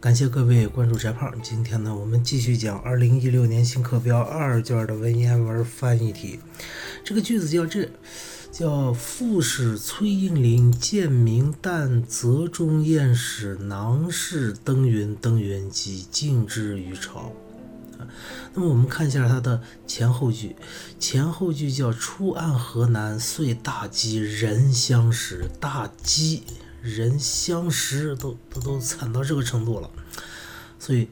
感谢各位关注翟胖。今天呢，我们继续讲二零一六年新课标二卷的文言文翻译题。这个句子叫这，叫副使崔应麟见明旦泽中宴使囊氏登云登云即敬之于朝。那么我们看一下它的前后句，前后句叫出按河南，遂大饥，人相食，大饥。人相识都都都惨到这个程度了，所以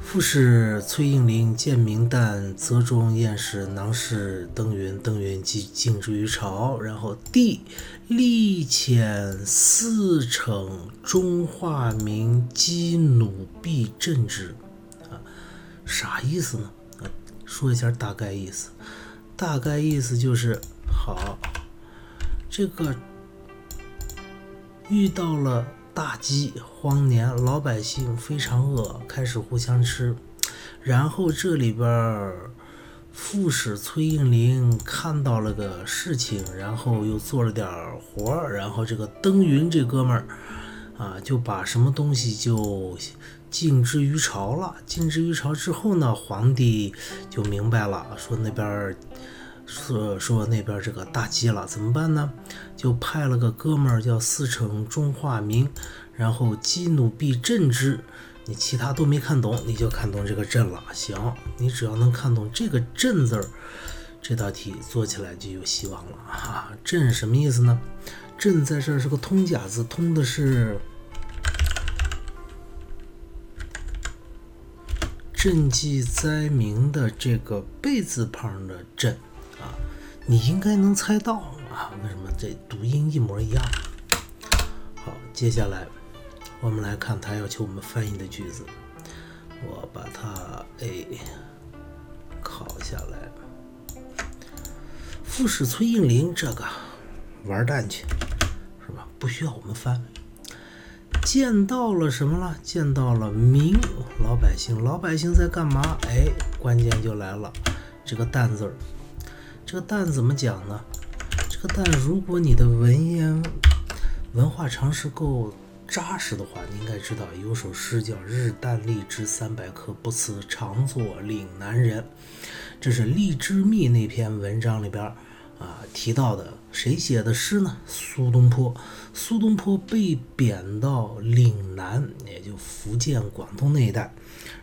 副使崔应林见明旦泽中宴使囊氏登云登云即敬之于朝，然后帝历遣四乘中化民击弩必镇之啊，啥意思呢？啊，说一下大概意思，大概意思就是好这个。遇到了大饥荒年，老百姓非常饿，开始互相吃。然后这里边副使崔应麟看到了个事情，然后又做了点活儿。然后这个登云这哥们儿啊，就把什么东西就进之于朝了。进之于朝之后呢，皇帝就明白了，说那边儿。说说那边这个大饥了，怎么办呢？就派了个哥们儿叫四城中化民，然后激怒必镇之。你其他都没看懂，你就看懂这个镇了。行，你只要能看懂这个镇字儿，这道题做起来就有希望了啊！镇什么意思呢？镇在这儿是个通假字，通的是赈济灾民的这个贝字旁的镇。你应该能猜到啊，为什么这读音一模一样？好，接下来我们来看他要求我们翻译的句子，我把它哎拷下来。副使崔应麟这个玩蛋去，是吧？不需要我们翻。见到了什么了？见到了民老百姓，老百姓在干嘛？哎，关键就来了，这个“蛋”字儿。这个蛋怎么讲呢？这个蛋，如果你的文言文化常识够扎实的话，你应该知道有首诗叫“日啖荔枝三百颗，不辞长作岭南人”。这是《荔枝蜜》那篇文章里边啊提到的。谁写的诗呢？苏东坡。苏东坡被贬到岭南，也就福建、广东那一带。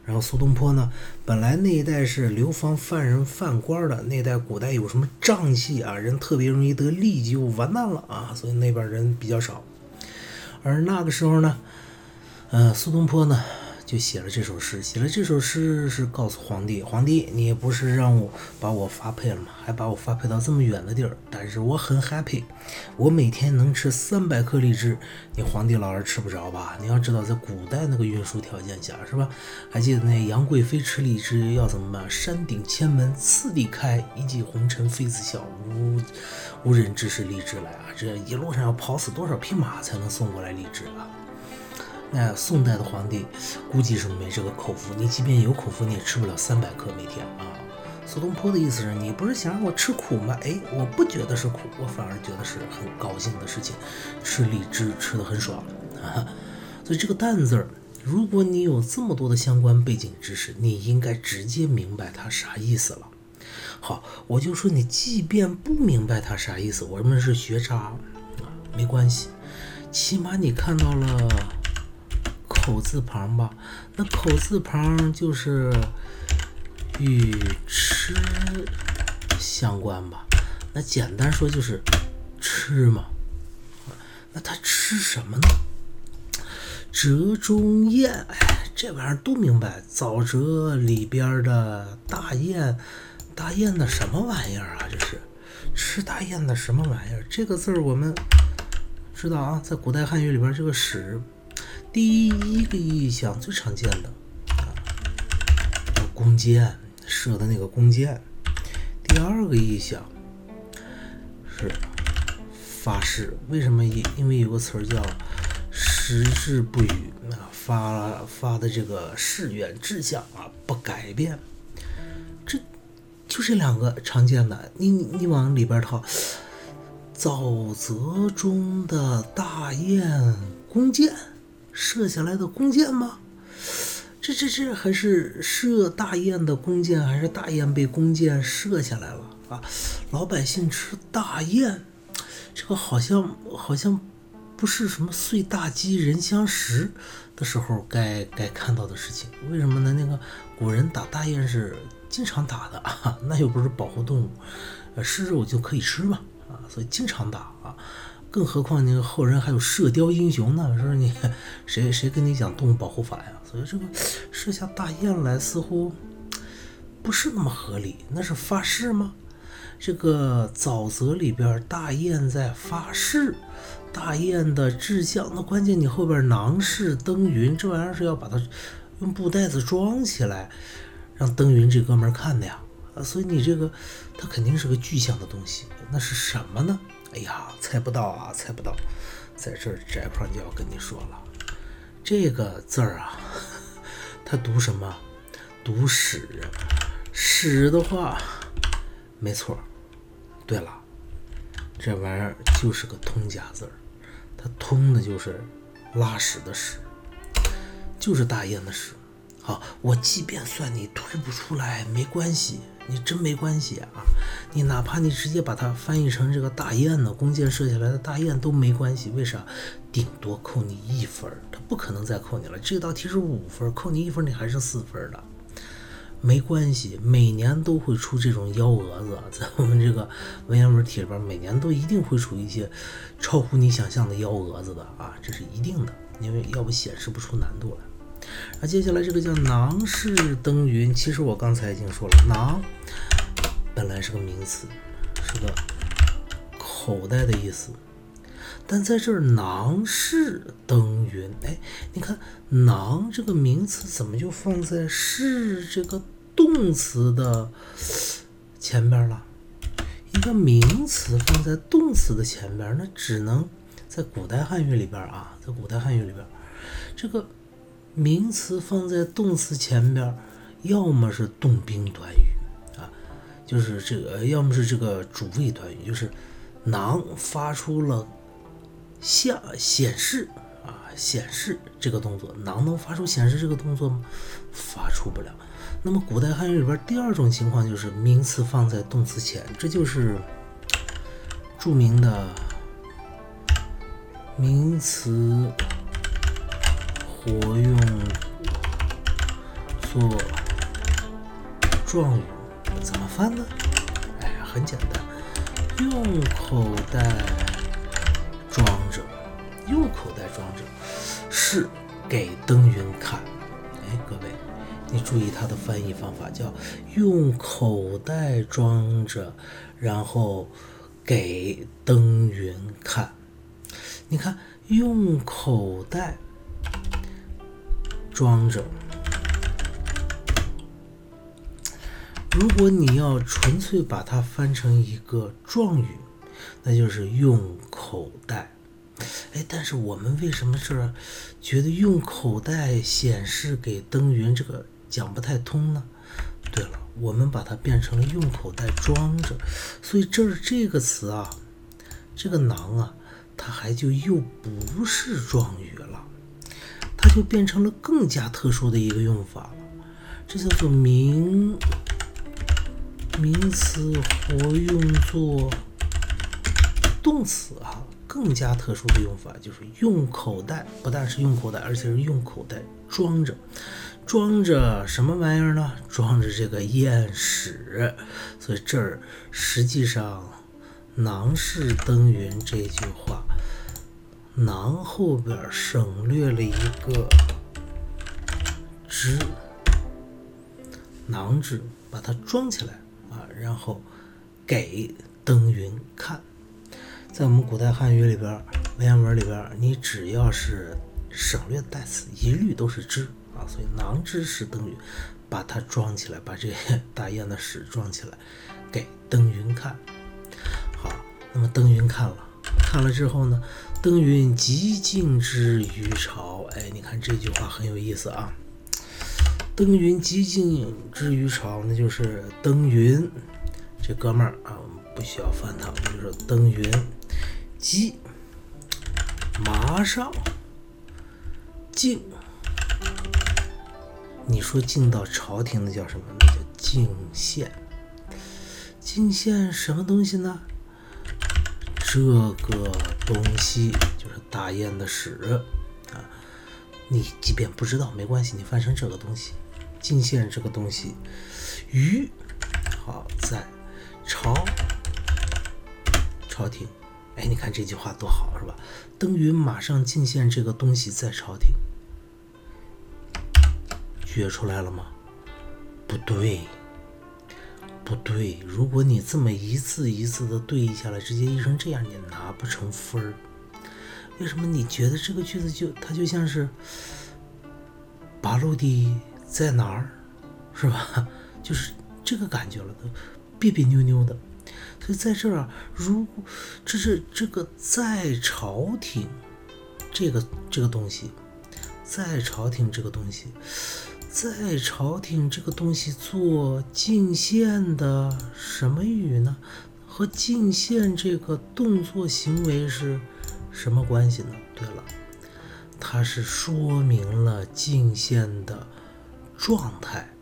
然后苏东坡呢，本来那一带是流放犯人、犯官的，那代古代有什么瘴气啊，人特别容易得痢疾，就完蛋了啊，所以那边人比较少。而那个时候呢，呃，苏东坡呢。就写了这首诗，写了这首诗是告诉皇帝：皇帝，你不是让我把我发配了吗？还把我发配到这么远的地儿，但是我很 happy，我每天能吃三百颗荔枝，你皇帝老是吃不着吧？你要知道，在古代那个运输条件下，是吧？还记得那杨贵妃吃荔枝要怎么办？山顶千门次第开，一骑红尘妃子笑，无无人知是荔枝来啊！这一路上要跑死多少匹马才能送过来荔枝啊？那宋代的皇帝估计是没这个口福，你即便有口福，你也吃不了三百克每天啊。苏东坡的意思是你不是想让我吃苦吗？哎，我不觉得是苦，我反而觉得是很高兴的事情，吃荔枝吃的很爽啊。所以这个“蛋”字儿，如果你有这么多的相关背景知识，你应该直接明白它啥意思了。好，我就说你即便不明白它啥意思，我们是学渣啊，没关系，起码你看到了。口字旁吧，那口字旁就是与吃相关吧？那简单说就是吃嘛。那他吃什么呢？折中宴，哎，这玩意儿都明白。沼泽里边的大雁，大雁的什么玩意儿啊？这是吃大雁的什么玩意儿？这个字儿我们知道啊，在古代汉语里边，这个屎。第一个意象最常见的啊，弓箭射的那个弓箭。第二个意象是发誓，为什么？因因为有个词儿叫矢志不渝啊，发发的这个誓愿志向啊不改变。这就这两个常见的，你你往里边套，沼泽中的大雁弓箭。射下来的弓箭吗？这这这还是射大雁的弓箭，还是大雁被弓箭射下来了啊？老百姓吃大雁，这个好像好像不是什么碎大鸡人相食的时候该该看到的事情。为什么呢？那个古人打大雁是经常打的啊，那又不是保护动物，呃，是肉就可以吃嘛啊，所以经常打啊。更何况那个后人还有射雕英雄呢，说你 谁谁跟你讲动物保护法呀？所以这个射下大雁来似乎不是那么合理。那是发誓吗？这个沼泽里边大雁在发誓，大雁的志向。那关键你后边囊氏登云这玩意儿是要把它用布袋子装起来，让登云这哥们看的呀。啊，所以你这个它肯定是个具象的东西。那是什么呢？哎呀，猜不到啊，猜不到，在这儿翟胖就要跟你说了，这个字儿啊，它读什么？读屎。屎的话，没错。对了，这玩意儿就是个通假字儿，它通的就是拉屎的屎，就是大雁的屎。好，我即便算你推不出来，没关系。你真没关系啊！你哪怕你直接把它翻译成这个大雁呢，弓箭射下来的大雁都没关系。为啥？顶多扣你一分，他不可能再扣你了。这道题是五分，扣你一分，你还剩四分的，没关系。每年都会出这种幺蛾子，在我们这个文言文题里边，每年都一定会出一些超乎你想象的幺蛾子的啊，这是一定的，因为要不显示不出难度来。那接下来这个叫囊式登云，其实我刚才已经说了，囊本来是个名词，是个口袋的意思，但在这儿囊式登云，哎，你看囊这个名词怎么就放在是这个动词的前边了？一个名词放在动词的前边，那只能在古代汉语里边啊，在古代汉语里边，这个。名词放在动词前边，要么是动宾短语啊，就是这个；要么是这个主谓短语，就是囊发出了下显示啊，显示这个动作，囊能发出显示这个动作吗？发出不了。那么古代汉语里边第二种情况就是名词放在动词前，这就是著名的名词。活用做状语怎么翻呢？哎，很简单，用口袋装着，用口袋装着是给登云看。哎，各位，你注意它的翻译方法，叫用口袋装着，然后给登云看。你看，用口袋。装着。如果你要纯粹把它翻成一个状语，那就是用口袋。哎，但是我们为什么这觉得用口袋显示给登云这个讲不太通呢？对了，我们把它变成了用口袋装着，所以这儿这个词啊，这个囊啊，它还就又不是状语了。它就变成了更加特殊的一个用法了，这叫做名名词活用作动词啊，更加特殊的用法就是用口袋，不但是用口袋，而且是用口袋装着，装着什么玩意儿呢？装着这个燕屎。所以这儿实际上“囊氏登云”这句话。囊后边省略了一个之，囊之，把它装起来啊，然后给登云看。在我们古代汉语里边，文言文里边，你只要是省略代词，一律都是之啊，所以囊之是登云，把它装起来，把这大雁的屎装起来，给登云看。好，那么登云看了，看了之后呢？登云极尽之于朝，哎，你看这句话很有意思啊。登云极尽之于朝，那就是登云这哥们儿啊，我们不需要翻他，我们就说登云极马上进，你说进到朝廷的叫什么？那叫进献。进献什么东西呢？这个东西就是大雁的屎啊！你即便不知道没关系，你翻成这个东西，进献这个东西，于好在朝朝廷。哎，你看这句话多好，是吧？登云马上进献这个东西在朝廷，觉出来了吗？不对，不对。如果你这么一字一字的对译下来，直接译成这样，你拿不成分儿。为什么？你觉得这个句子就它就像是八路的在哪儿，是吧？就是这个感觉了，都别别扭扭的。所以在这儿啊，如果这是这个在朝廷，这个这个东西，在朝廷这个东西，在朝廷这个东西做进献的什么语呢？和进献这个动作行为是什么关系呢？对了，它是说明了进献的状态。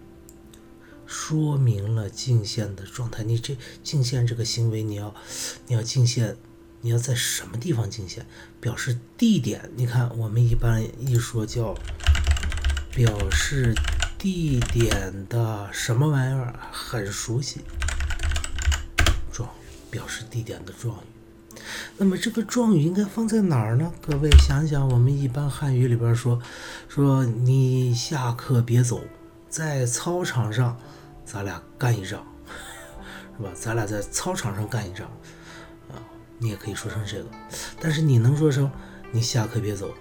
说明了进献的状态。你这进献这个行为，你要你要进献，你要在什么地方进献？表示地点。你看，我们一般一说叫表示地点的什么玩意儿，很熟悉。状语，表示地点的状语。那么这个状语应该放在哪儿呢？各位想想，我们一般汉语里边说说你下课别走，在操场上。咱俩干一仗，是吧？咱俩在操场上干一仗，啊，你也可以说成这个。但是你能说成你下课别走，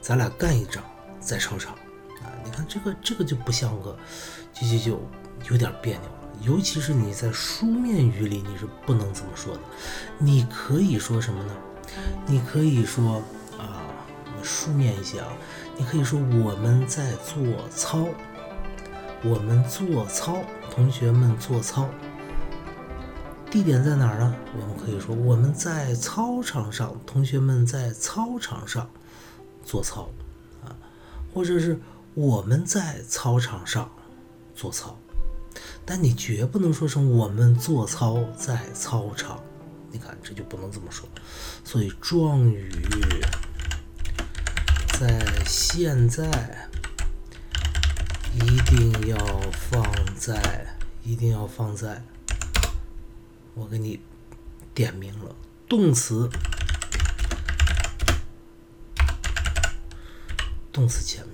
咱俩干一仗在操场，你看这个这个就不像个，就就就有点别扭了。尤其是你在书面语里你是不能这么说的。你可以说什么呢？你可以说啊，书面一些啊，你可以说我们在做操。我们做操，同学们做操，地点在哪儿呢？我们可以说我们在操场上，同学们在操场上做操啊，或者是我们在操场上做操，但你绝不能说成我们做操在操场，你看这就不能这么说。所以状语在现在。一定要放在，一定要放在，我给你点名了，动词，动词前面，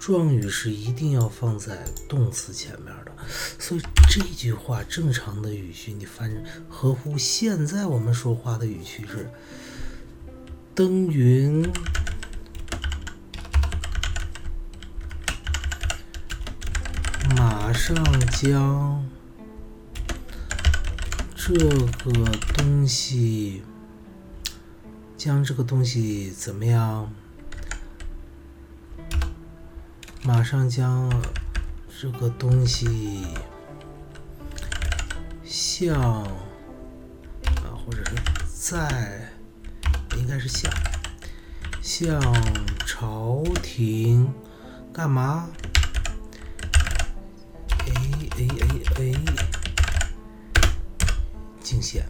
状语是一定要放在动词前面的，所以这句话正常的语序，你翻合乎现在我们说话的语序是，登云。马上将这个东西，将这个东西怎么样？马上将这个东西向啊，或者是在，应该是向向朝廷干嘛？A A A，敬献，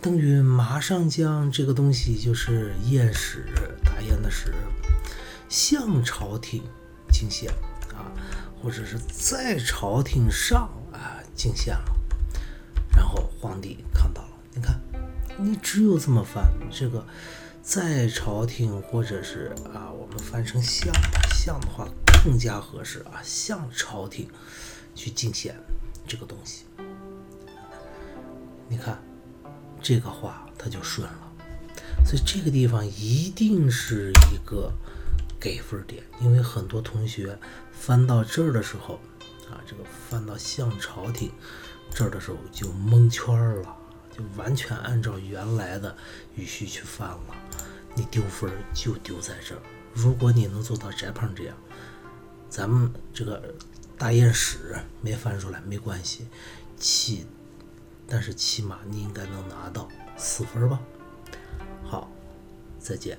邓云马上将这个东西，就是雁屎，大雁的屎，向朝廷敬献啊，或者是在朝廷上啊敬献了。然后皇帝看到了，你看，你只有这么翻，这个在朝廷，或者是啊，我们翻成向，向的话更加合适啊，向朝廷。去敬献这个东西，你看这个话它就顺了，所以这个地方一定是一个给分点，因为很多同学翻到这儿的时候啊，这个翻到向朝廷这儿的时候就蒙圈了，就完全按照原来的语序去翻了，你丢分就丢在这儿。如果你能做到翟胖这样，咱们这个。大雁屎没翻出来没关系，起，但是起码你应该能拿到四分吧。好，再见。